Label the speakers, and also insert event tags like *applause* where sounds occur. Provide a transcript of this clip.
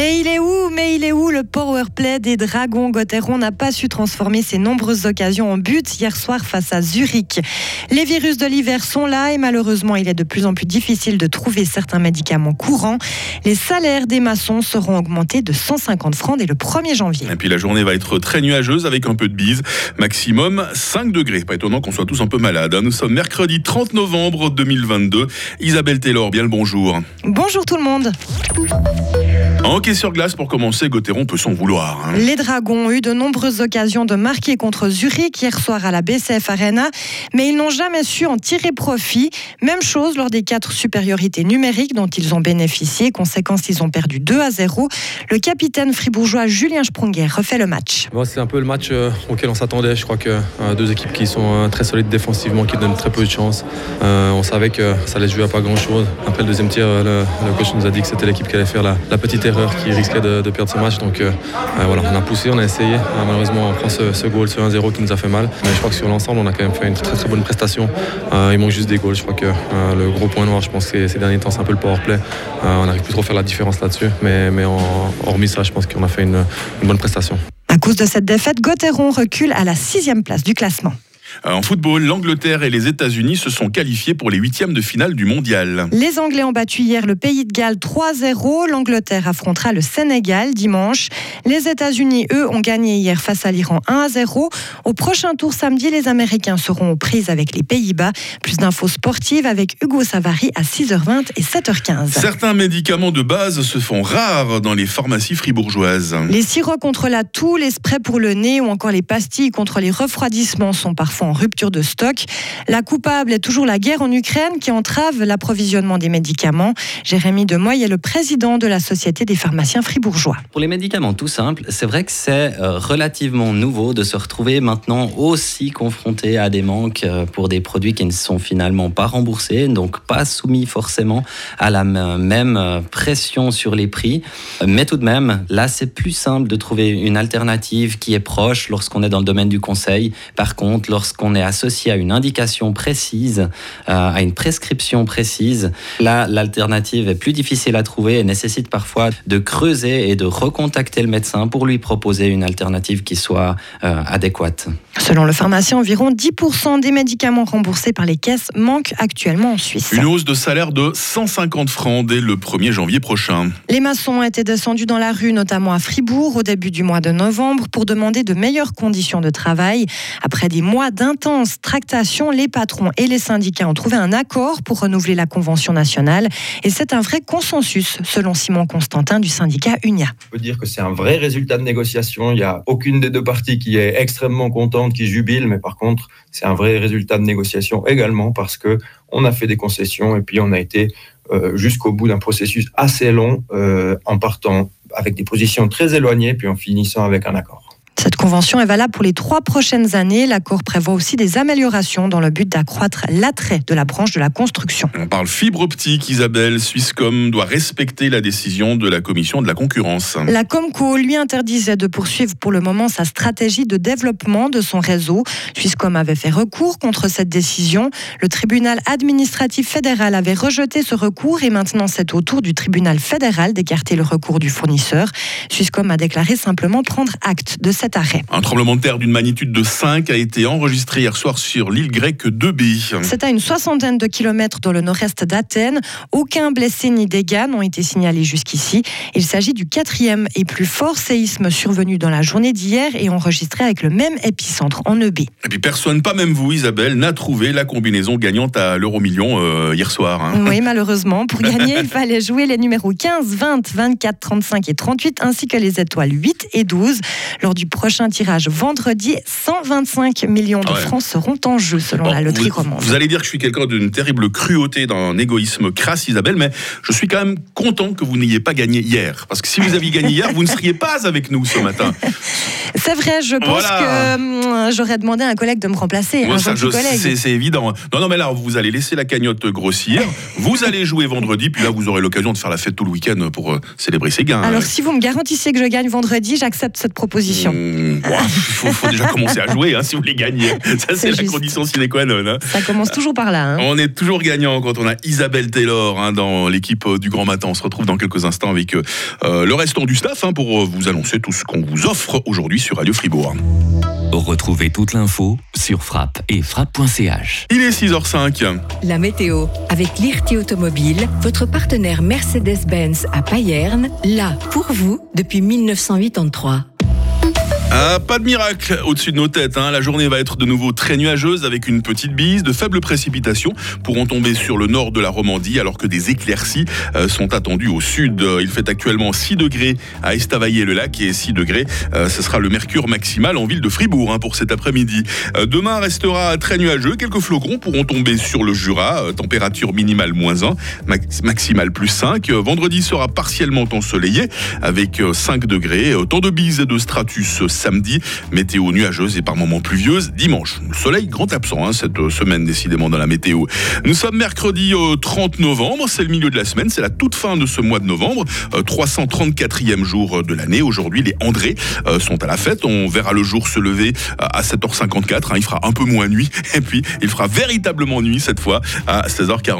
Speaker 1: Mais il est où Mais il est où le power play des Dragons? Gauthieron n'a pas su transformer ses nombreuses occasions en but hier soir face à Zurich. Les virus de l'hiver sont là et malheureusement, il est de plus en plus difficile de trouver certains médicaments courants. Les salaires des maçons seront augmentés de 150 francs dès le 1er janvier.
Speaker 2: Et puis la journée va être très nuageuse avec un peu de bise. Maximum 5 degrés. Pas étonnant qu'on soit tous un peu malades. hein. Nous sommes mercredi 30 novembre 2022. Isabelle Taylor, bien le bonjour.
Speaker 1: Bonjour tout le monde.
Speaker 2: En hockey sur glace, pour commencer, Gauthieron peut s'en vouloir. hein.
Speaker 1: Les Dragons ont eu de nombreuses occasions de marquer contre Zurich hier soir à la BCF Arena, mais ils n'ont jamais su en tirer profit. Même chose lors des quatre supériorités numériques dont ils ont bénéficié. Conséquence, ils ont perdu 2 à 0. Le capitaine fribourgeois Julien Sprunger refait le match.
Speaker 3: Bon, c'est un peu le match euh, auquel on s'attendait. Je crois que euh, deux équipes qui sont euh, très solides défensivement, qui donnent très peu de chance. Euh, on savait que ça allait jouer à pas grand chose. Après le deuxième tir, euh, le, le coach nous a dit que c'était l'équipe qui allait faire la, la petite erreur qui risquait de, perdre ce match. Donc euh, euh, voilà, on a poussé, on a essayé. Euh, malheureusement, on prend ce, ce goal sur 1-0 qui nous a fait mal. Mais je crois que sur l'ensemble, on a quand même fait une très très bonne prestation. Il manque juste des goals. Je crois que le gros point noir, je pense que ces derniers temps, c'est un peu le power play. On n'arrive plus trop à faire la différence là-dessus. Mais, mais hormis ça, je pense qu'on a fait une, une bonne prestation.
Speaker 1: À cause de cette défaite, Gauthieron recule à la sixième place du classement.
Speaker 2: Euh, En football, l'Angleterre et les États-Unis se sont qualifiés pour les huitièmes de finale du mondial.
Speaker 1: Les Anglais ont battu hier le Pays de Galles 3-0. L'Angleterre affrontera le Sénégal dimanche. Les États-Unis, eux, ont gagné hier face à l'Iran 1-0. Au prochain tour samedi, les Américains seront aux prises avec les Pays-Bas. Plus d'infos sportives avec Hugo Savary à 6h20 et 7h15.
Speaker 2: Certains médicaments de base se font rares dans les pharmacies fribourgeoises.
Speaker 1: Les sirops contre la toux, les sprays pour le nez ou encore les pastilles contre les refroidissements sont parfois en rupture de stock. La coupable est toujours la guerre en Ukraine qui entrave l'approvisionnement des médicaments. Jérémy Demoy est le président de la Société des pharmaciens fribourgeois.
Speaker 4: Pour les médicaments tout simples, c'est vrai que c'est euh, relativement nouveau de se retrouver maintenant aussi confronté à des manques euh, pour des produits qui ne sont finalement pas remboursés, donc pas soumis forcément à la même euh, pression sur les prix. Mais tout de même, là, c'est plus simple de trouver une alternative qui est proche lorsqu'on est dans le domaine du conseil. Par contre, lorsqu'on est associé à une indication précise, euh, à une prescription précise, là, l'alternative est plus difficile à trouver et nécessite parfois de creuser et de recontacter le médecin pour lui proposer une alternative qui soit euh, adéquate.
Speaker 1: Selon le pharmacien, environ 10% des médicaments remboursés par les caisses manquent actuellement en Suisse.
Speaker 2: Une hausse de salaire de 150 francs dès le 1er janvier prochain.
Speaker 1: Les maçons ont été descendus dans la rue, notamment à Fribourg, au début du mois de novembre, pour demander de meilleures conditions de travail. Après des mois d'intenses tractations, les patrons et les syndicats ont trouvé un accord pour renouveler la convention nationale. Et c'est un vrai consensus, selon Simon Constantin du syndicat UNIA.
Speaker 5: On peut dire que c'est un vrai résultat de négociation. Il n'y a aucune des deux parties qui est extrêmement contente, qui jubile, mais par contre, c'est un vrai résultat de négociation également parce que on a fait des concessions et puis on a été euh, jusqu'au bout d'un processus assez long euh, en partant avec des positions très éloignées puis en finissant avec un accord.
Speaker 1: Cette convention est valable pour les trois prochaines années. L'accord prévoit aussi des améliorations dans le but d'accroître l'attrait de la branche de la construction.
Speaker 2: On parle fibre optique, Isabelle. Swisscom doit respecter la décision de la commission de la concurrence.
Speaker 1: La Comco lui interdisait de poursuivre pour le moment sa stratégie de développement de son réseau. Swisscom avait fait recours contre cette décision. Le tribunal administratif fédéral avait rejeté ce recours et maintenant c'est au tour du tribunal fédéral d'écarter le recours du fournisseur. Swisscom a déclaré simplement prendre acte de cet arrêt.
Speaker 2: Un tremblement de terre d'une magnitude de 5 a été enregistré hier soir sur l'île grecque de B.
Speaker 1: C'est à une soixantaine de kilomètres dans le nord-est d'Athènes. Aucun blessé ni dégâts n'ont été signalés jusqu'ici. Il s'agit du quatrième et plus fort séisme survenu dans la journée d'hier et enregistré avec le même épicentre en EB.
Speaker 2: Et puis personne, pas même vous, Isabelle, n'a trouvé la combinaison gagnante à l'euro-million euh, hier soir. hein.
Speaker 1: Oui, *laughs* malheureusement. Pour gagner, il *laughs* fallait jouer les numéros 15, 20, 24, 35 et 38, ainsi que les étoiles 8 et 12. Lors du prochain tirage vendredi, 125 millions de
Speaker 2: Ah ouais.
Speaker 1: francs seront en jeu, selon
Speaker 2: Bon,
Speaker 1: la loterie
Speaker 2: vous,
Speaker 1: romande.
Speaker 2: vous allez dire que je suis quelqu'un d'une terrible cruauté, d'un égoïsme crasse, Isabelle, mais je suis quand même content que vous n'ayez pas gagné hier. Parce que si vous aviez gagné hier, vous ne seriez pas avec nous ce matin.
Speaker 1: C'est vrai, je pense
Speaker 2: Voilà.
Speaker 1: que hum, j'aurais demandé à un collègue de me remplacer.
Speaker 2: Moi, ça, je- c'est c'est évident. Non, non, mais là, vous allez laisser la cagnotte grossir. Vous allez jouer vendredi, puis là, vous aurez l'occasion de faire la fête tout le week-end pour euh, célébrer ces gains.
Speaker 1: Alors, si vous me garantissiez que je gagne vendredi, j'accepte cette proposition.
Speaker 2: Hum, Il *laughs* faut, déjà commencer à jouer hein, si vous voulez gagner. Ça, c'est la condition sine qua non. Hein.
Speaker 1: Ça commence toujours par là. Hein.
Speaker 2: On est toujours gagnant quand on a Isabelle Taylor dans l'équipe euh, du Grand Matin. On se retrouve dans quelques instants avec euh, euh, le restant du staff pour vous annoncer tout ce qu'on vous offre aujourd'hui sur Radio Fribourg.
Speaker 6: Retrouvez toute l'info sur frappe et frappe.ch.
Speaker 2: Il est 6h05.
Speaker 7: La météo avec l'IRT Automobile, votre partenaire Mercedes-Benz à Payerne, là pour vous depuis 1983.
Speaker 2: Ah, pas de miracle au-dessus de nos têtes. Hein. La journée va être de nouveau très nuageuse avec une petite bise. De faibles précipitations pourront tomber sur le nord de la Romandie alors que des éclaircies euh, sont attendues au sud. Il fait actuellement 6 degrés à Estavayer-le-Lac et 6 degrés, euh, ce sera le mercure maximal en ville de Fribourg hein, pour cet après-midi. Euh, demain restera très nuageux. Quelques flocons pourront tomber sur le Jura. température minimale moins 1, maximale plus 5. vendredi sera partiellement ensoleillé avec 5 degrés. Tant de bises et de stratus samedi. Météo nuageuse et par moments pluvieuse dimanche. Le soleil grand absent hein, cette semaine décidément dans la météo. Nous sommes mercredi 30 novembre, c'est le milieu de la semaine, c'est la toute fin de ce mois de novembre, 334e euh, jour de l'année. Aujourd'hui, les Andrés euh, sont à la fête. On verra le jour se lever euh, à 7h54. Hein. il fera un peu moins nuit *laughs* et puis il fera véritablement nuit cette fois à 16h40.